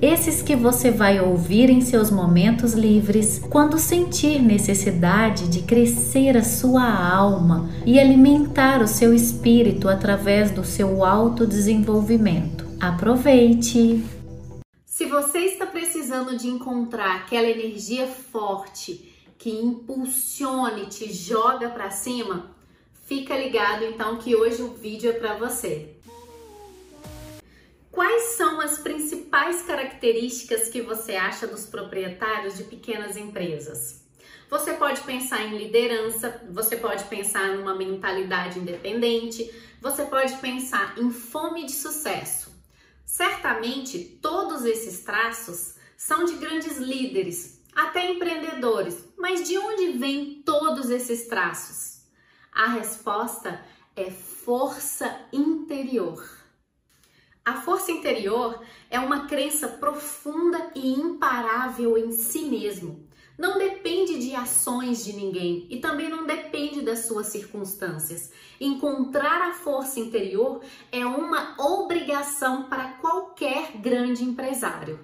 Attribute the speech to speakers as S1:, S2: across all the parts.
S1: Esses que você vai ouvir em seus momentos livres, quando sentir necessidade de crescer a sua alma e alimentar o seu espírito através do seu autodesenvolvimento. Aproveite!
S2: Se você está precisando de encontrar aquela energia forte que impulsione, te joga para cima, Fica ligado então que hoje o vídeo é para você. Quais são as principais características que você acha dos proprietários de pequenas empresas? Você pode pensar em liderança, você pode pensar numa mentalidade independente, você pode pensar em fome de sucesso. Certamente, todos esses traços são de grandes líderes, até empreendedores. Mas de onde vêm todos esses traços? A resposta é força interior. A força interior é uma crença profunda e imparável em si mesmo. Não depende de ações de ninguém e também não depende das suas circunstâncias. Encontrar a força interior é uma obrigação para qualquer grande empresário.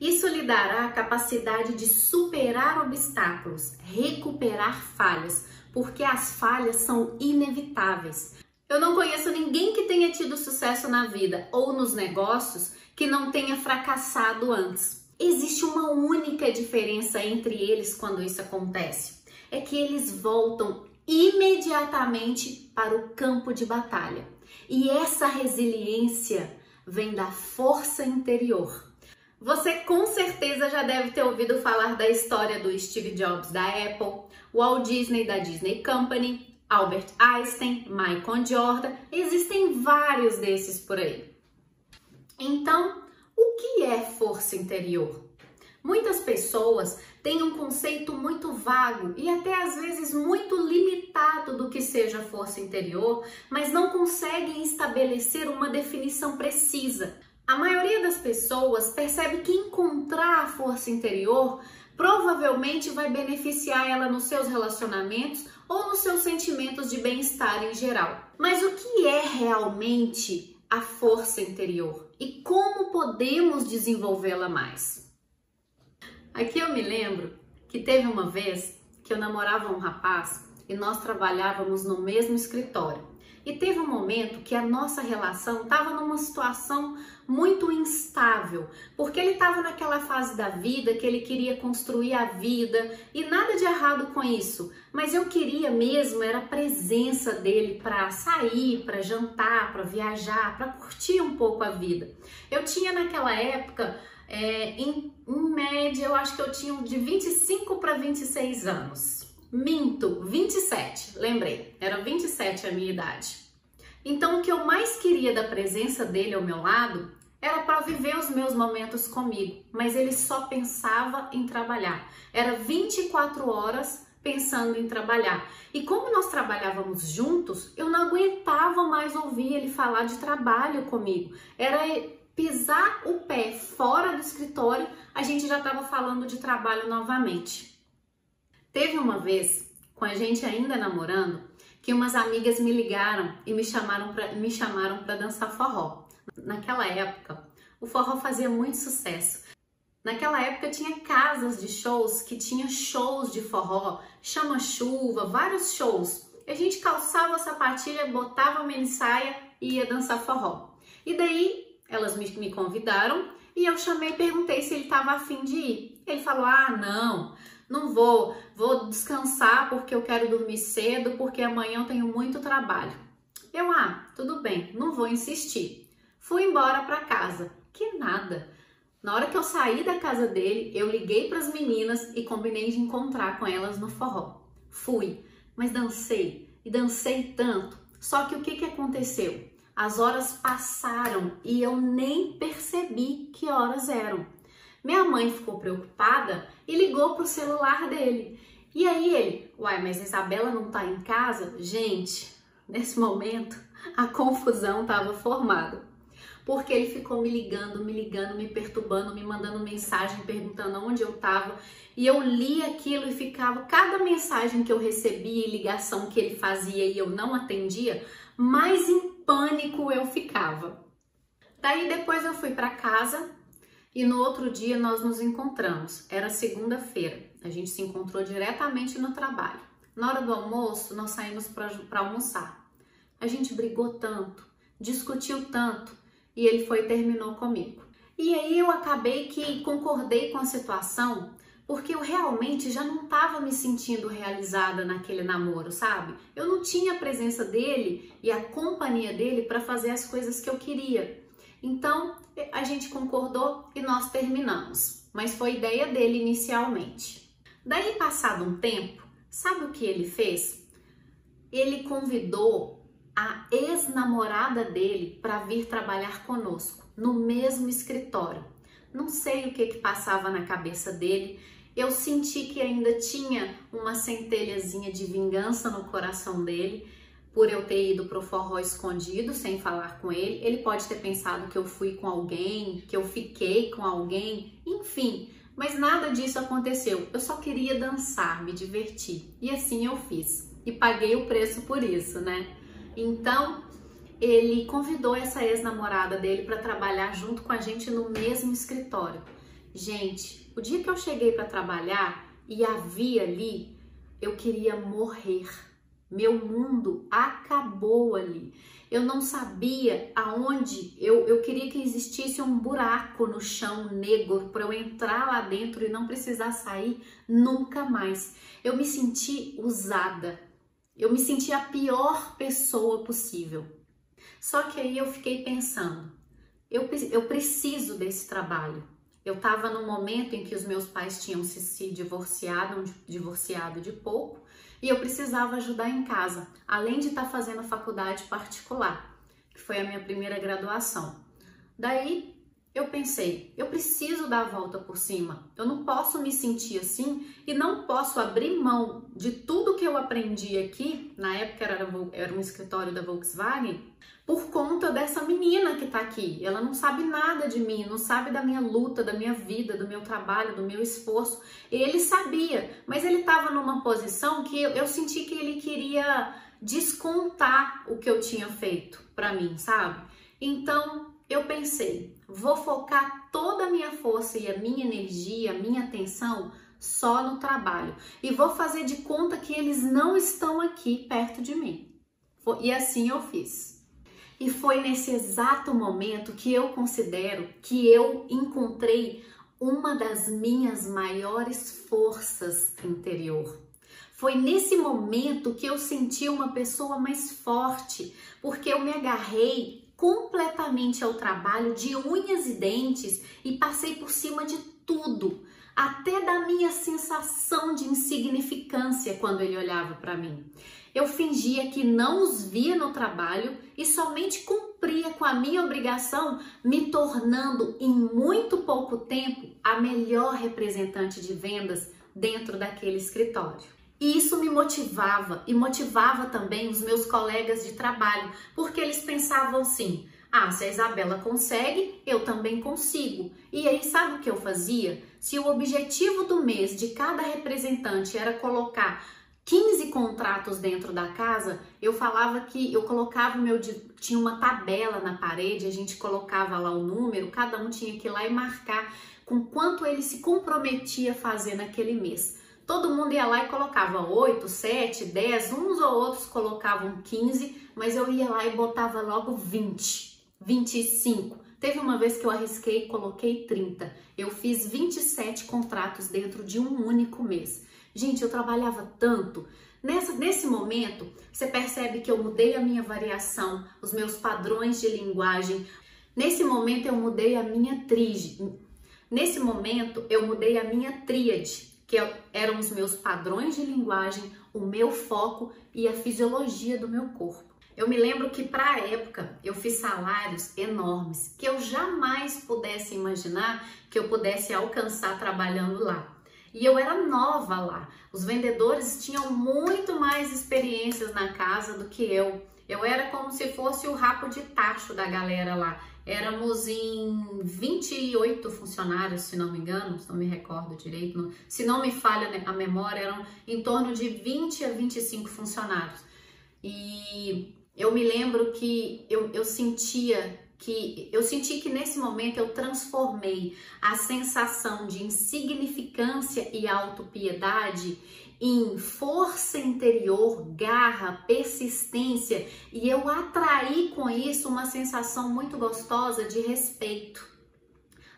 S2: Isso lhe dará a capacidade de superar obstáculos, recuperar falhas, porque as falhas são inevitáveis. Eu não conheço ninguém que tenha tido sucesso na vida ou nos negócios que não tenha fracassado antes. Existe uma única diferença entre eles quando isso acontece: é que eles voltam imediatamente para o campo de batalha. E essa resiliência vem da força interior. Você com certeza já deve ter ouvido falar da história do Steve Jobs da Apple, Walt Disney da Disney Company, Albert Einstein, Michael Jordan, existem vários desses por aí. Então, o que é força interior? Muitas pessoas têm um conceito muito vago e até às vezes muito limitado do que seja força interior, mas não conseguem estabelecer uma definição precisa. A maioria das pessoas percebe que encontrar a força interior provavelmente vai beneficiar ela nos seus relacionamentos ou nos seus sentimentos de bem-estar em geral. Mas o que é realmente a força interior e como podemos desenvolvê-la mais? Aqui eu me lembro que teve uma vez que eu namorava um rapaz e nós trabalhávamos no mesmo escritório. E teve um momento que a nossa relação estava numa situação muito instável, porque ele estava naquela fase da vida que ele queria construir a vida e nada de errado com isso, mas eu queria mesmo era a presença dele para sair, para jantar, para viajar, para curtir um pouco a vida. Eu tinha naquela época, é, em, em média, eu acho que eu tinha de 25 para 26 anos. Minto, 27, lembrei, era 27 a minha idade. Então, o que eu mais queria da presença dele ao meu lado era para viver os meus momentos comigo, mas ele só pensava em trabalhar. Era 24 horas pensando em trabalhar. E como nós trabalhávamos juntos, eu não aguentava mais ouvir ele falar de trabalho comigo. Era pisar o pé fora do escritório, a gente já estava falando de trabalho novamente. Teve uma vez, com a gente ainda namorando, que umas amigas me ligaram e me chamaram para me chamaram para dançar forró. Naquela época, o forró fazia muito sucesso. Naquela época tinha casas de shows que tinha shows de forró, chama-chuva, vários shows. A gente calçava a sapatilha, botava a saia e ia dançar forró. E daí elas me, me convidaram e eu chamei e perguntei se ele estava afim de ir. Ele falou: Ah, não, não vou, vou descansar porque eu quero dormir cedo, porque amanhã eu tenho muito trabalho. Eu, ah, tudo bem, não vou insistir. Fui embora para casa. Que nada. Na hora que eu saí da casa dele, eu liguei para as meninas e combinei de encontrar com elas no forró. Fui, mas dancei e dancei tanto. Só que o que, que aconteceu? As horas passaram e eu nem percebi que horas eram. Minha mãe ficou preocupada e ligou para o celular dele. E aí ele, uai, mas Isabela não tá em casa? Gente, nesse momento a confusão estava formada. Porque ele ficou me ligando, me ligando, me perturbando, me mandando mensagem, perguntando onde eu estava. E eu li aquilo e ficava, cada mensagem que eu recebia e ligação que ele fazia e eu não atendia, mais em pânico eu ficava. Daí depois eu fui para casa e no outro dia nós nos encontramos. Era segunda-feira. A gente se encontrou diretamente no trabalho. Na hora do almoço, nós saímos para almoçar. A gente brigou tanto, discutiu tanto e ele foi e terminou comigo. E aí eu acabei que concordei com a situação porque eu realmente já não estava me sentindo realizada naquele namoro, sabe? Eu não tinha a presença dele e a companhia dele para fazer as coisas que eu queria. Então a gente concordou e nós terminamos, mas foi ideia dele inicialmente. Daí, passado um tempo, sabe o que ele fez? Ele convidou a ex-namorada dele para vir trabalhar conosco no mesmo escritório. Não sei o que que passava na cabeça dele. Eu senti que ainda tinha uma centelhazinha de vingança no coração dele por eu ter ido pro forró escondido sem falar com ele. Ele pode ter pensado que eu fui com alguém, que eu fiquei com alguém, enfim. Mas nada disso aconteceu. Eu só queria dançar, me divertir. E assim eu fiz. E paguei o preço por isso, né? Então, ele convidou essa ex-namorada dele para trabalhar junto com a gente no mesmo escritório. Gente, o dia que eu cheguei para trabalhar e a vi ali, eu queria morrer. Meu mundo acabou ali. Eu não sabia aonde, eu, eu queria que existisse um buraco no chão negro para eu entrar lá dentro e não precisar sair nunca mais. Eu me senti usada, eu me senti a pior pessoa possível. Só que aí eu fiquei pensando, eu, eu preciso desse trabalho. Eu estava num momento em que os meus pais tinham se, se divorciado, divorciado de pouco, e eu precisava ajudar em casa, além de estar tá fazendo faculdade particular, que foi a minha primeira graduação. Daí eu pensei, eu preciso dar a volta por cima. Eu não posso me sentir assim e não posso abrir mão de tudo que eu aprendi aqui. Na época era, era um escritório da Volkswagen, por conta dessa menina que tá aqui. Ela não sabe nada de mim, não sabe da minha luta, da minha vida, do meu trabalho, do meu esforço. Ele sabia, mas ele estava numa posição que eu, eu senti que ele queria descontar o que eu tinha feito para mim, sabe? Então eu pensei, vou focar toda a minha força e a minha energia, a minha atenção só no trabalho e vou fazer de conta que eles não estão aqui perto de mim. E assim eu fiz. E foi nesse exato momento que eu considero que eu encontrei uma das minhas maiores forças interior. Foi nesse momento que eu senti uma pessoa mais forte, porque eu me agarrei completamente ao trabalho de unhas e dentes e passei por cima de tudo, até da minha sensação de insignificância quando ele olhava para mim. Eu fingia que não os via no trabalho e somente cumpria com a minha obrigação, me tornando em muito pouco tempo a melhor representante de vendas dentro daquele escritório. E isso me motivava e motivava também os meus colegas de trabalho, porque eles pensavam assim: ah, se a Isabela consegue, eu também consigo. E aí, sabe o que eu fazia? Se o objetivo do mês de cada representante era colocar 15 contratos dentro da casa, eu falava que eu colocava meu tinha uma tabela na parede, a gente colocava lá o número, cada um tinha que ir lá e marcar com quanto ele se comprometia a fazer naquele mês. Todo mundo ia lá e colocava 8, 7, 10, uns ou outros colocavam 15, mas eu ia lá e botava logo 20, 25. Teve uma vez que eu arrisquei e coloquei 30. Eu fiz 27 contratos dentro de um único mês. Gente, eu trabalhava tanto. Nessa, nesse momento, você percebe que eu mudei a minha variação, os meus padrões de linguagem. Nesse momento, eu mudei a minha tríade. Nesse momento, eu mudei a minha tríade que eram os meus padrões de linguagem, o meu foco e a fisiologia do meu corpo. Eu me lembro que para a época eu fiz salários enormes que eu jamais pudesse imaginar que eu pudesse alcançar trabalhando lá. E eu era nova lá. Os vendedores tinham muito mais experiências na casa do que eu. Eu era como se fosse o rapo de tacho da galera lá. Éramos em 28 funcionários, se não me engano, se não me recordo direito, se não me falha a memória, eram em torno de 20 a 25 funcionários. E eu me lembro que eu, eu sentia que eu senti que nesse momento eu transformei a sensação de insignificância e autopiedade em força interior, garra, persistência e eu atraí com isso uma sensação muito gostosa de respeito.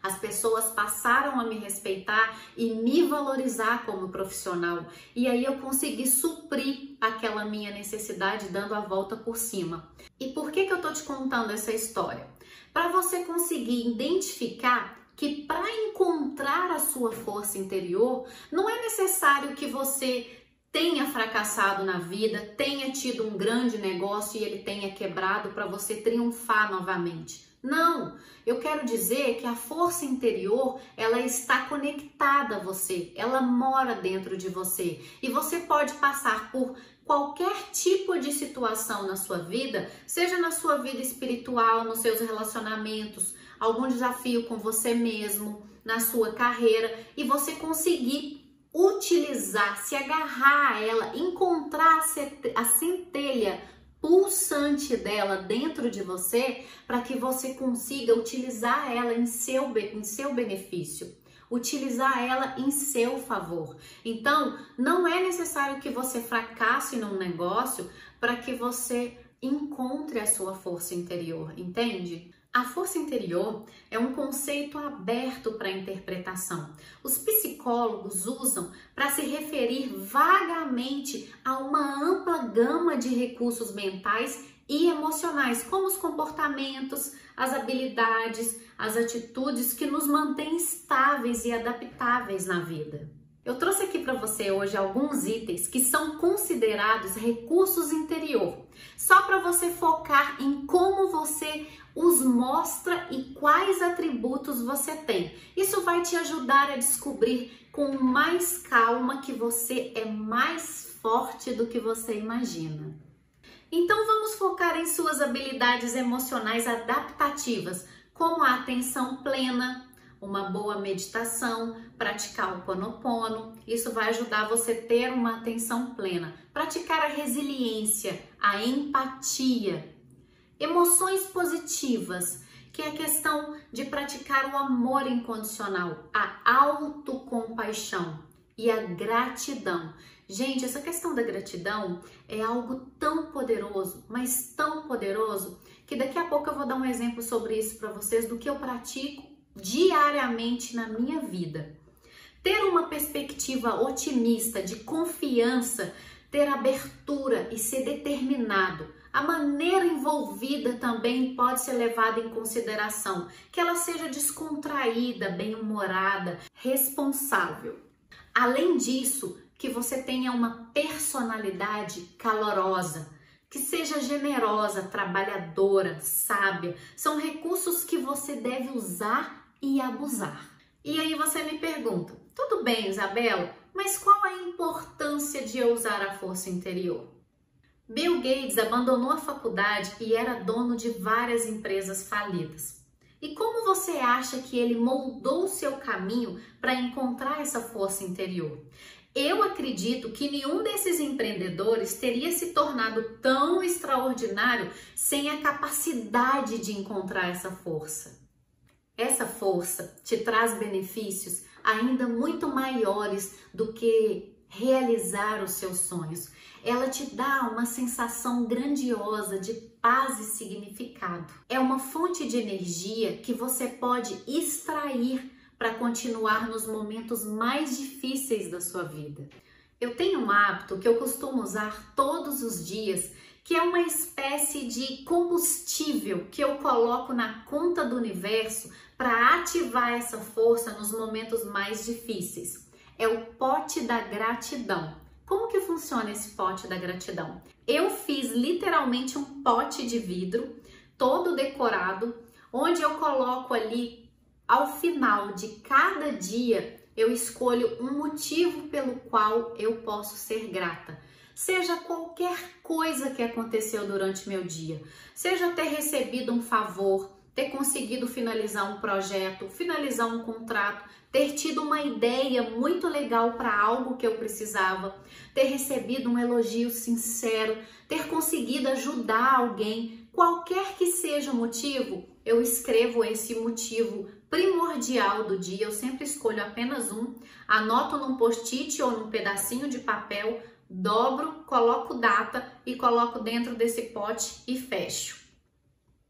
S2: As pessoas passaram a me respeitar e me valorizar como profissional. E aí eu consegui suprir aquela minha necessidade dando a volta por cima. E por que, que eu tô te contando essa história? Para você conseguir identificar que para encontrar a sua força interior, não é necessário que você tenha fracassado na vida, tenha tido um grande negócio e ele tenha quebrado para você triunfar novamente. Não, eu quero dizer que a força interior, ela está conectada a você, ela mora dentro de você e você pode passar por qualquer tipo de situação na sua vida, seja na sua vida espiritual, nos seus relacionamentos, algum desafio com você mesmo, na sua carreira e você conseguir utilizar, se agarrar a ela, encontrar a centelha pulsante dela dentro de você para que você consiga utilizar ela em seu, em seu benefício, utilizar ela em seu favor. Então, não é necessário que você fracasse num negócio para que você encontre a sua força interior, entende? A força interior é um conceito aberto para interpretação. Os psicólogos usam para se referir vagamente a uma ampla gama de recursos mentais e emocionais, como os comportamentos, as habilidades, as atitudes que nos mantêm estáveis e adaptáveis na vida. Eu trouxe aqui para você hoje alguns itens que são considerados recursos interior, só para você focar em como você os mostra e quais atributos você tem. Isso vai te ajudar a descobrir com mais calma que você é mais forte do que você imagina. Então vamos focar em suas habilidades emocionais adaptativas, como a atenção plena, uma boa meditação, praticar o ponopono. Isso vai ajudar você a ter uma atenção plena. Praticar a resiliência, a empatia, emoções positivas, que é a questão de praticar o amor incondicional, a autocompaixão e a gratidão. Gente, essa questão da gratidão é algo tão poderoso, mas tão poderoso, que daqui a pouco eu vou dar um exemplo sobre isso para vocês do que eu pratico diariamente na minha vida. Ter uma perspectiva otimista, de confiança, ter abertura e ser determinado. A maneira envolvida também pode ser levada em consideração, que ela seja descontraída, bem-humorada, responsável. Além disso, que você tenha uma personalidade calorosa, que seja generosa, trabalhadora, sábia. São recursos que você deve usar e abusar. E aí você me pergunta: tudo bem, Isabela, mas qual a importância de eu usar a força interior? Bill Gates abandonou a faculdade e era dono de várias empresas falidas. E como você acha que ele moldou seu caminho para encontrar essa força interior? Eu acredito que nenhum desses empreendedores teria se tornado tão extraordinário sem a capacidade de encontrar essa força. Essa força te traz benefícios ainda muito maiores do que realizar os seus sonhos. Ela te dá uma sensação grandiosa de paz e significado. É uma fonte de energia que você pode extrair para continuar nos momentos mais difíceis da sua vida. Eu tenho um hábito que eu costumo usar todos os dias que é uma espécie de combustível que eu coloco na conta do universo para ativar essa força nos momentos mais difíceis. É o pote da gratidão. Como que funciona esse pote da gratidão? Eu fiz literalmente um pote de vidro todo decorado, onde eu coloco ali ao final de cada dia eu escolho um motivo pelo qual eu posso ser grata. Seja qualquer coisa que aconteceu durante meu dia, seja ter recebido um favor, ter conseguido finalizar um projeto, finalizar um contrato, ter tido uma ideia muito legal para algo que eu precisava, ter recebido um elogio sincero, ter conseguido ajudar alguém, qualquer que seja o motivo, eu escrevo esse motivo primordial do dia, eu sempre escolho apenas um, anoto num post-it ou num pedacinho de papel, dobro, coloco data e coloco dentro desse pote e fecho.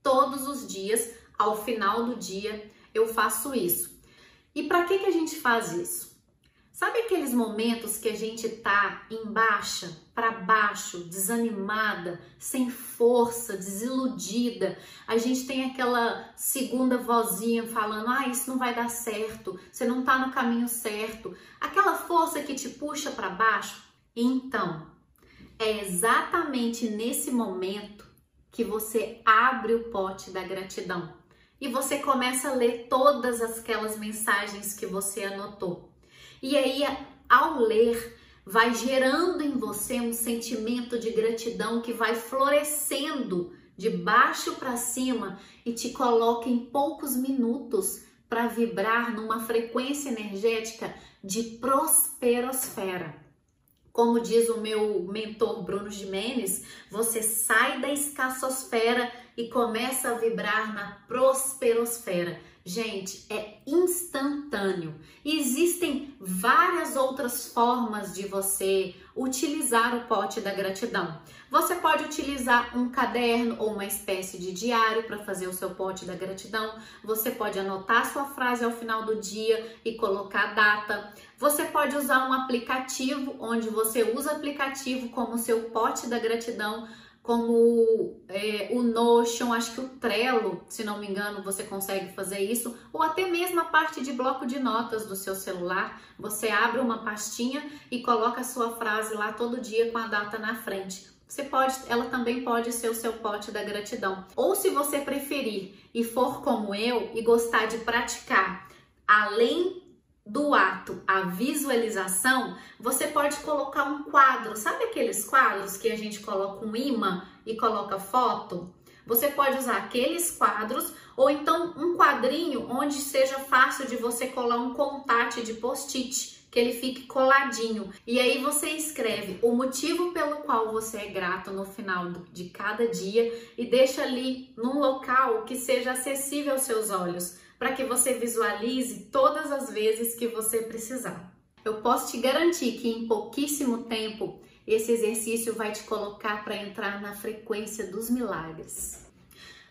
S2: Todos os dias, ao final do dia, eu faço isso. E para que, que a gente faz isso? Sabe aqueles momentos que a gente tá em baixa, para baixo, desanimada, sem força, desiludida? A gente tem aquela segunda vozinha falando: "Ah, isso não vai dar certo, você não tá no caminho certo". Aquela força que te puxa para baixo. Então, é exatamente nesse momento que você abre o pote da gratidão e você começa a ler todas aquelas mensagens que você anotou. E aí, ao ler, vai gerando em você um sentimento de gratidão que vai florescendo de baixo para cima e te coloca em poucos minutos para vibrar numa frequência energética de prosperosfera. Como diz o meu mentor Bruno Jimenez, você sai da escassosfera e começa a vibrar na prosperosfera. Gente, é instantâneo. Existem várias outras formas de você utilizar o pote da gratidão. Você pode utilizar um caderno ou uma espécie de diário para fazer o seu pote da gratidão. Você pode anotar sua frase ao final do dia e colocar a data. Você pode usar um aplicativo onde você usa o aplicativo como seu pote da gratidão como é, o Notion, acho que o Trello, se não me engano, você consegue fazer isso, ou até mesmo a parte de bloco de notas do seu celular. Você abre uma pastinha e coloca a sua frase lá todo dia com a data na frente. Você pode, ela também pode ser o seu pote da gratidão. Ou se você preferir e for como eu e gostar de praticar além do ato a visualização, você pode colocar um quadro. Sabe aqueles quadros que a gente coloca um imã e coloca foto? Você pode usar aqueles quadros ou então um quadrinho onde seja fácil de você colar um contate de post-it, que ele fique coladinho. E aí você escreve o motivo pelo qual você é grato no final de cada dia e deixa ali num local que seja acessível aos seus olhos para que você visualize todas as vezes que você precisar. Eu posso te garantir que em pouquíssimo tempo esse exercício vai te colocar para entrar na frequência dos milagres.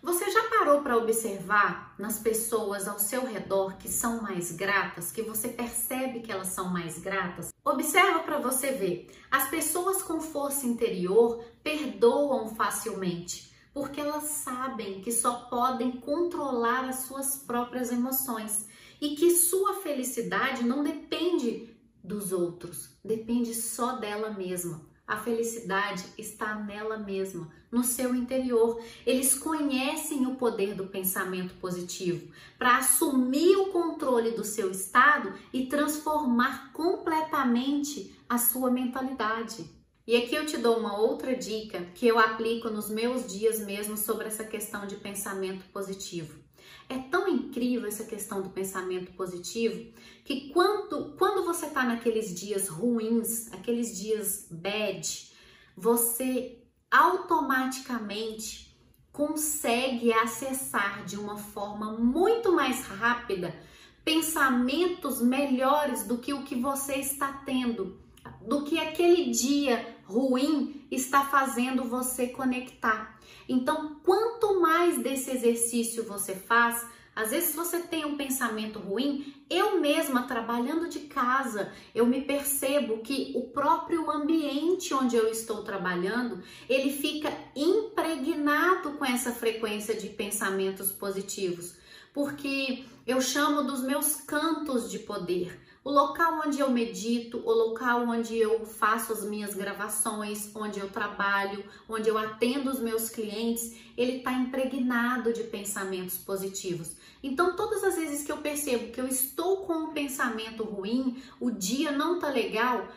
S2: Você já parou para observar nas pessoas ao seu redor que são mais gratas, que você percebe que elas são mais gratas? Observa para você ver. As pessoas com força interior perdoam facilmente porque elas sabem que só podem controlar as suas próprias emoções e que sua felicidade não depende dos outros, depende só dela mesma. A felicidade está nela mesma, no seu interior. Eles conhecem o poder do pensamento positivo para assumir o controle do seu estado e transformar completamente a sua mentalidade. E aqui eu te dou uma outra dica que eu aplico nos meus dias mesmo sobre essa questão de pensamento positivo. É tão incrível essa questão do pensamento positivo que quando, quando você está naqueles dias ruins, aqueles dias bad, você automaticamente consegue acessar de uma forma muito mais rápida pensamentos melhores do que o que você está tendo do que aquele dia ruim está fazendo você conectar. Então, quanto mais desse exercício você faz, às vezes você tem um pensamento ruim, eu mesma trabalhando de casa, eu me percebo que o próprio ambiente onde eu estou trabalhando, ele fica impregnado com essa frequência de pensamentos positivos, porque eu chamo dos meus cantos de poder O local onde eu medito, o local onde eu faço as minhas gravações, onde eu trabalho, onde eu atendo os meus clientes, ele está impregnado de pensamentos positivos. Então, todas as vezes que eu percebo que eu estou com um pensamento ruim, o dia não tá legal,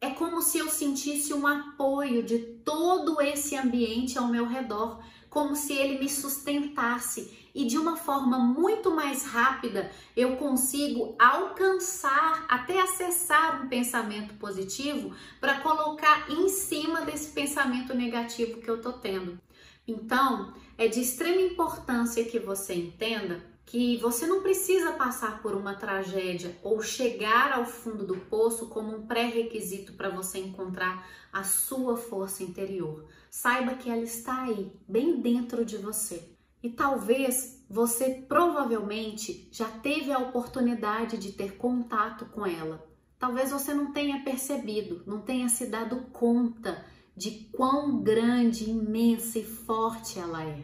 S2: é como se eu sentisse um apoio de todo esse ambiente ao meu redor, como se ele me sustentasse e de uma forma muito mais rápida eu consigo alcançar, até acessar um pensamento positivo para colocar em cima desse pensamento negativo que eu tô tendo. Então, é de extrema importância que você entenda que você não precisa passar por uma tragédia ou chegar ao fundo do poço como um pré-requisito para você encontrar a sua força interior. Saiba que ela está aí, bem dentro de você. E talvez você provavelmente já teve a oportunidade de ter contato com ela. Talvez você não tenha percebido, não tenha se dado conta de quão grande, imensa e forte ela é.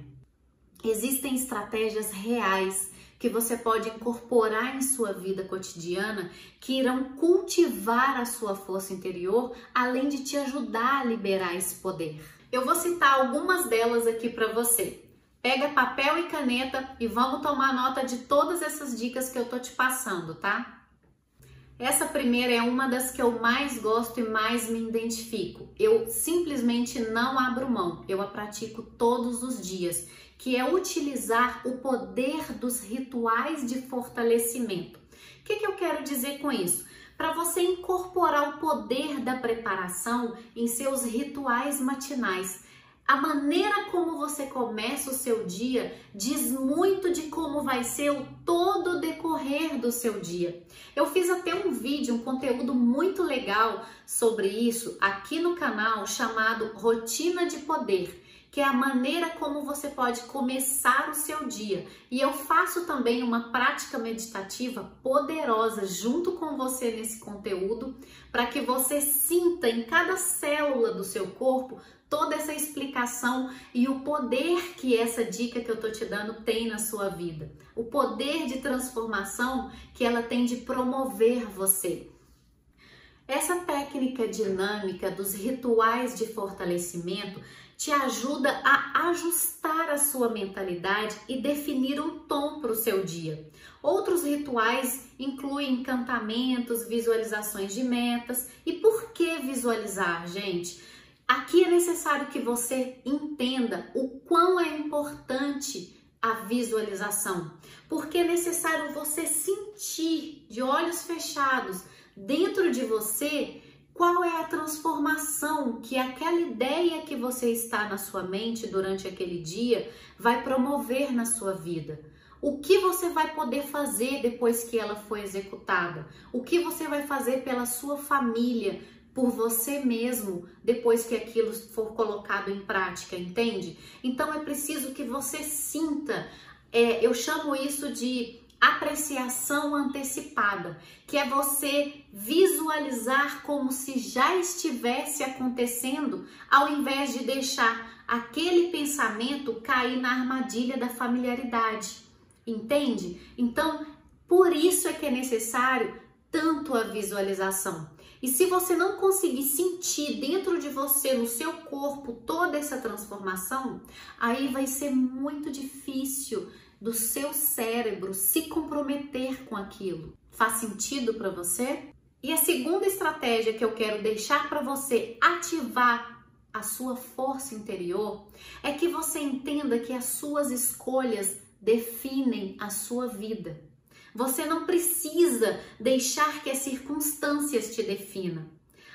S2: Existem estratégias reais que você pode incorporar em sua vida cotidiana que irão cultivar a sua força interior, além de te ajudar a liberar esse poder. Eu vou citar algumas delas aqui para você. Pega papel e caneta e vamos tomar nota de todas essas dicas que eu tô te passando, tá? Essa primeira é uma das que eu mais gosto e mais me identifico. Eu simplesmente não abro mão, eu a pratico todos os dias, que é utilizar o poder dos rituais de fortalecimento. O que, que eu quero dizer com isso? Para você incorporar o poder da preparação em seus rituais matinais a maneira como você começa o seu dia diz muito de como vai ser o todo decorrer do seu dia. Eu fiz até um vídeo, um conteúdo muito legal sobre isso aqui no canal chamado Rotina de Poder que é a maneira como você pode começar o seu dia. E eu faço também uma prática meditativa poderosa junto com você nesse conteúdo, para que você sinta em cada célula do seu corpo toda essa explicação e o poder que essa dica que eu tô te dando tem na sua vida. O poder de transformação que ela tem de promover você. Essa técnica dinâmica dos rituais de fortalecimento te ajuda a ajustar a sua mentalidade e definir um tom para o seu dia. Outros rituais incluem encantamentos, visualizações de metas. E por que visualizar, gente? Aqui é necessário que você entenda o quão é importante a visualização, porque é necessário você sentir de olhos fechados dentro de você qual é a transformação que aquela ideia que você está na sua mente durante aquele dia vai promover na sua vida? O que você vai poder fazer depois que ela foi executada? O que você vai fazer pela sua família, por você mesmo, depois que aquilo for colocado em prática, entende? Então é preciso que você sinta. É, eu chamo isso de apreciação antecipada, que é você visualizar como se já estivesse acontecendo, ao invés de deixar aquele pensamento cair na armadilha da familiaridade. Entende? Então, por isso é que é necessário tanto a visualização. E se você não conseguir sentir dentro de você, no seu corpo, toda essa transformação, aí vai ser muito difícil do seu cérebro se comprometer com aquilo. Faz sentido para você? E a segunda estratégia que eu quero deixar para você ativar a sua força interior é que você entenda que as suas escolhas definem a sua vida. Você não precisa deixar que as circunstâncias te definam.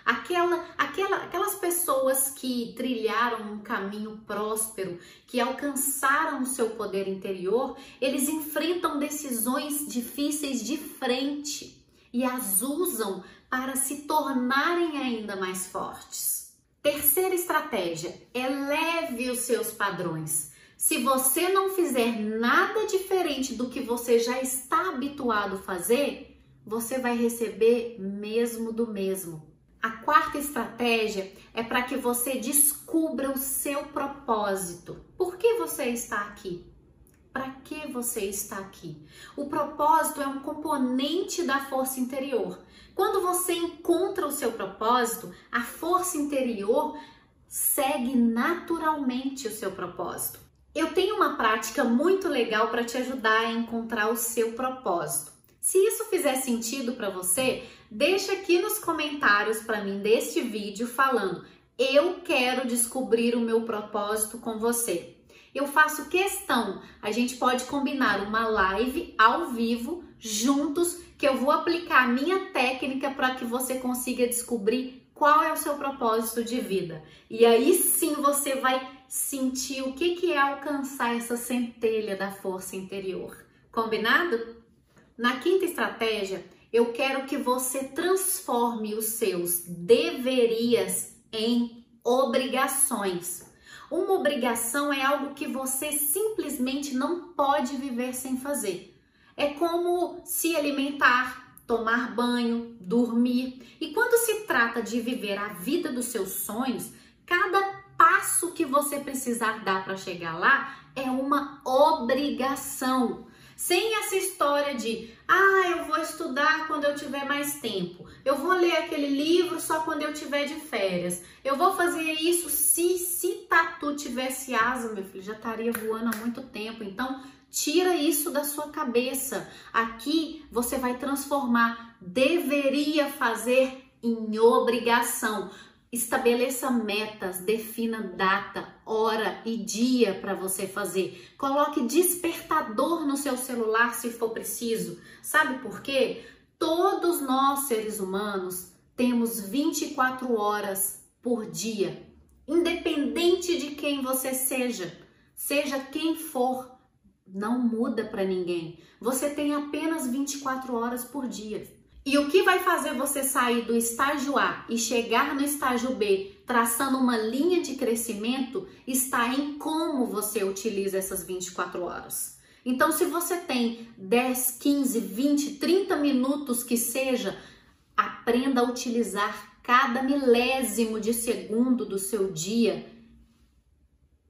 S2: Aquela, aquela, aquelas pessoas que trilharam um caminho próspero, que alcançaram o seu poder interior, eles enfrentam decisões difíceis de frente e as usam para se tornarem ainda mais fortes. Terceira estratégia: eleve os seus padrões. Se você não fizer nada diferente do que você já está habituado a fazer, você vai receber mesmo do mesmo. A quarta estratégia é para que você descubra o seu propósito. Por que você está aqui? para que você está aqui. O propósito é um componente da força interior. Quando você encontra o seu propósito, a força interior segue naturalmente o seu propósito. Eu tenho uma prática muito legal para te ajudar a encontrar o seu propósito. Se isso fizer sentido para você, deixa aqui nos comentários para mim deste vídeo falando: "Eu quero descobrir o meu propósito com você". Eu faço questão, a gente pode combinar uma live ao vivo juntos que eu vou aplicar a minha técnica para que você consiga descobrir qual é o seu propósito de vida. E aí sim você vai sentir o que, que é alcançar essa centelha da força interior. Combinado? Na quinta estratégia, eu quero que você transforme os seus deverias em obrigações. Uma obrigação é algo que você simplesmente não pode viver sem fazer. É como se alimentar, tomar banho, dormir. E quando se trata de viver a vida dos seus sonhos, cada passo que você precisar dar para chegar lá é uma obrigação. Sem essa história de, ah, eu vou estudar quando eu tiver mais tempo. Eu vou ler aquele livro só quando eu tiver de férias. Eu vou fazer isso se se tatu tivesse asa, meu filho, já estaria voando há muito tempo. Então, tira isso da sua cabeça. Aqui você vai transformar deveria fazer em obrigação. Estabeleça metas, defina data, hora e dia para você fazer. Coloque despertador no seu celular se for preciso. Sabe por quê? Todos nós, seres humanos, temos 24 horas por dia. Independente de quem você seja, seja quem for, não muda para ninguém. Você tem apenas 24 horas por dia. E o que vai fazer você sair do estágio A e chegar no estágio B traçando uma linha de crescimento está em como você utiliza essas 24 horas. Então, se você tem 10, 15, 20, 30 minutos que seja, aprenda a utilizar cada milésimo de segundo do seu dia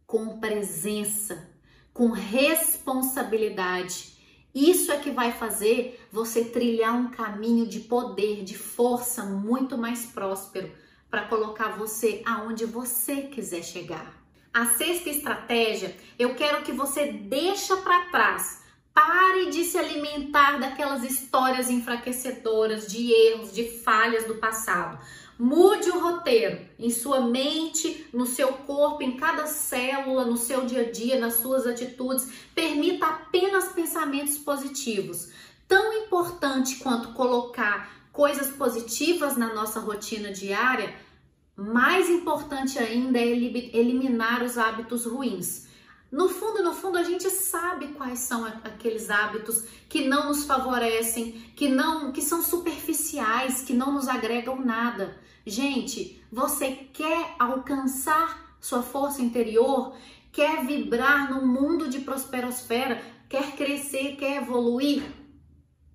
S2: com presença, com responsabilidade isso é que vai fazer você trilhar um caminho de poder, de força muito mais próspero para colocar você aonde você quiser chegar. A sexta estratégia, eu quero que você deixa para trás. Pare de se alimentar daquelas histórias enfraquecedoras, de erros, de falhas do passado. Mude o roteiro em sua mente, no seu corpo, em cada célula, no seu dia a dia, nas suas atitudes. Permita apenas pensamentos positivos. Tão importante quanto colocar coisas positivas na nossa rotina diária, mais importante ainda é eliminar os hábitos ruins. No fundo, no fundo, a gente sabe quais são aqueles hábitos que não nos favorecem, que não, que são superficiais, que não nos agregam nada. Gente, você quer alcançar sua força interior? Quer vibrar no mundo de prosperosfera? Quer crescer? Quer evoluir?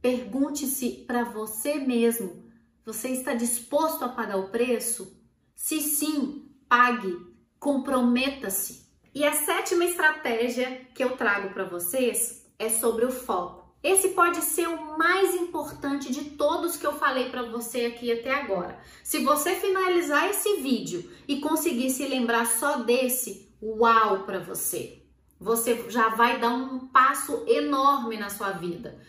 S2: Pergunte-se para você mesmo: você está disposto a pagar o preço? Se sim, pague, comprometa-se. E a sétima estratégia que eu trago para vocês é sobre o foco. Esse pode ser o mais importante de todos que eu falei para você aqui até agora. Se você finalizar esse vídeo e conseguir se lembrar só desse, uau para você. Você já vai dar um passo enorme na sua vida.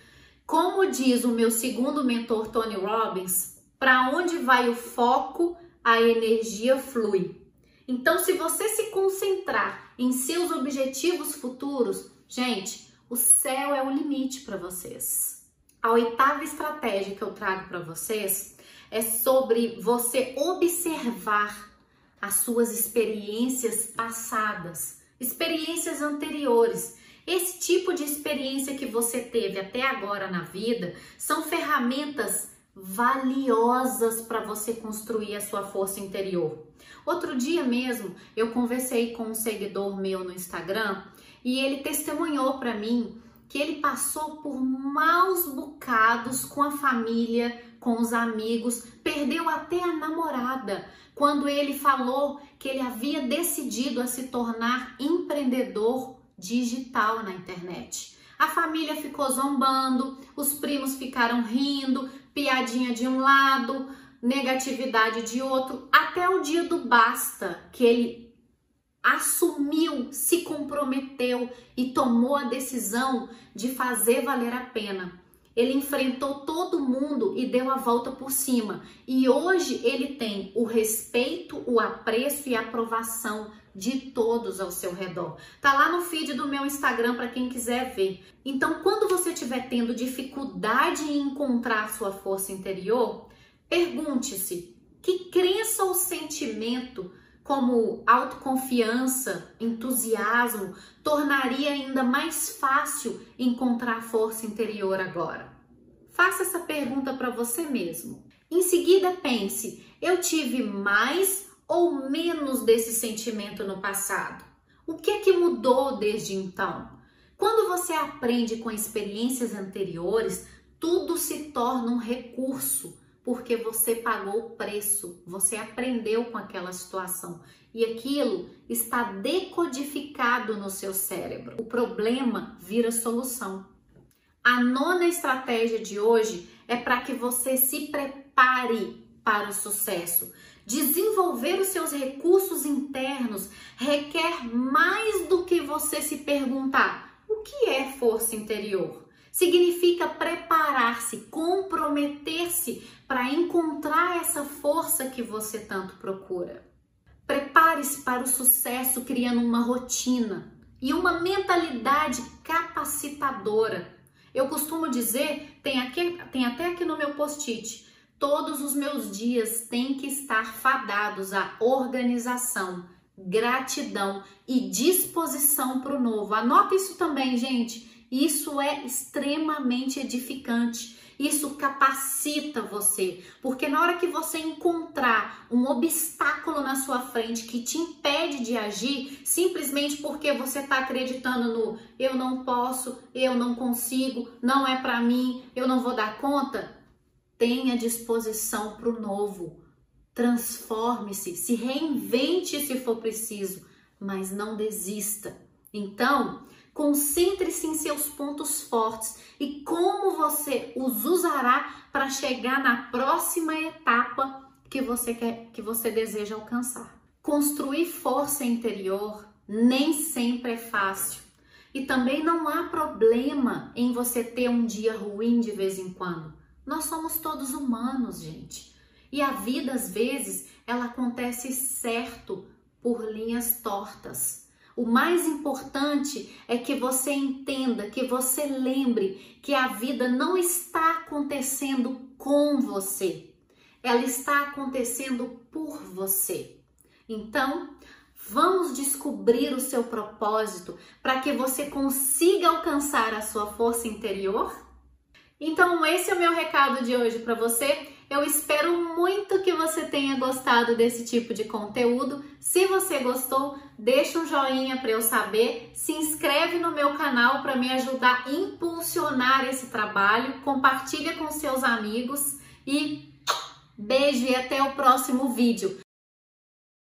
S2: Como diz o meu segundo mentor Tony Robbins, para onde vai o foco, a energia flui. Então, se você se concentrar em seus objetivos futuros, gente, o céu é o limite para vocês. A oitava estratégia que eu trago para vocês é sobre você observar as suas experiências passadas, experiências anteriores. Esse tipo de experiência que você teve até agora na vida são ferramentas valiosas para você construir a sua força interior. Outro dia mesmo, eu conversei com um seguidor meu no Instagram e ele testemunhou para mim que ele passou por maus bocados com a família, com os amigos, perdeu até a namorada quando ele falou que ele havia decidido a se tornar empreendedor digital na internet. A família ficou zombando, os primos ficaram rindo, piadinha de um lado, negatividade de outro, até o dia do basta, que ele assumiu, se comprometeu e tomou a decisão de fazer valer a pena. Ele enfrentou todo mundo e deu a volta por cima. E hoje ele tem o respeito, o apreço e a aprovação de todos ao seu redor. Tá lá no feed do meu Instagram para quem quiser ver. Então, quando você estiver tendo dificuldade em encontrar sua força interior, pergunte-se: que crença ou sentimento como autoconfiança, entusiasmo, tornaria ainda mais fácil encontrar força interior agora? Faça essa pergunta para você mesmo. Em seguida, pense: eu tive mais ou menos desse sentimento no passado? O que é que mudou desde então? Quando você aprende com experiências anteriores, tudo se torna um recurso, porque você pagou o preço, você aprendeu com aquela situação e aquilo está decodificado no seu cérebro. O problema vira solução. A nona estratégia de hoje é para que você se prepare para o sucesso. Desenvolver os seus recursos internos requer mais do que você se perguntar: o que é força interior? Significa preparar-se, comprometer-se para encontrar essa força que você tanto procura. Prepare-se para o sucesso criando uma rotina e uma mentalidade capacitadora. Eu costumo dizer, tem, aqui, tem até aqui no meu post-it, Todos os meus dias têm que estar fadados à organização, gratidão e disposição para o novo. Anota isso também, gente. Isso é extremamente edificante. Isso capacita você, porque na hora que você encontrar um obstáculo na sua frente que te impede de agir, simplesmente porque você está acreditando no eu não posso, eu não consigo, não é para mim, eu não vou dar conta, Tenha disposição para o novo. Transforme-se, se reinvente se for preciso, mas não desista. Então, concentre-se em seus pontos fortes e como você os usará para chegar na próxima etapa que você quer, que você deseja alcançar. Construir força interior nem sempre é fácil. E também não há problema em você ter um dia ruim de vez em quando. Nós somos todos humanos, gente. E a vida, às vezes, ela acontece certo por linhas tortas. O mais importante é que você entenda, que você lembre que a vida não está acontecendo com você, ela está acontecendo por você. Então, vamos descobrir o seu propósito para que você consiga alcançar a sua força interior? Então, esse é o meu recado de hoje para você. Eu espero muito que você tenha gostado desse tipo de conteúdo. Se você gostou, deixa um joinha para eu saber, se inscreve no meu canal para me ajudar a impulsionar esse trabalho, compartilha com seus amigos e beijo e até o próximo vídeo.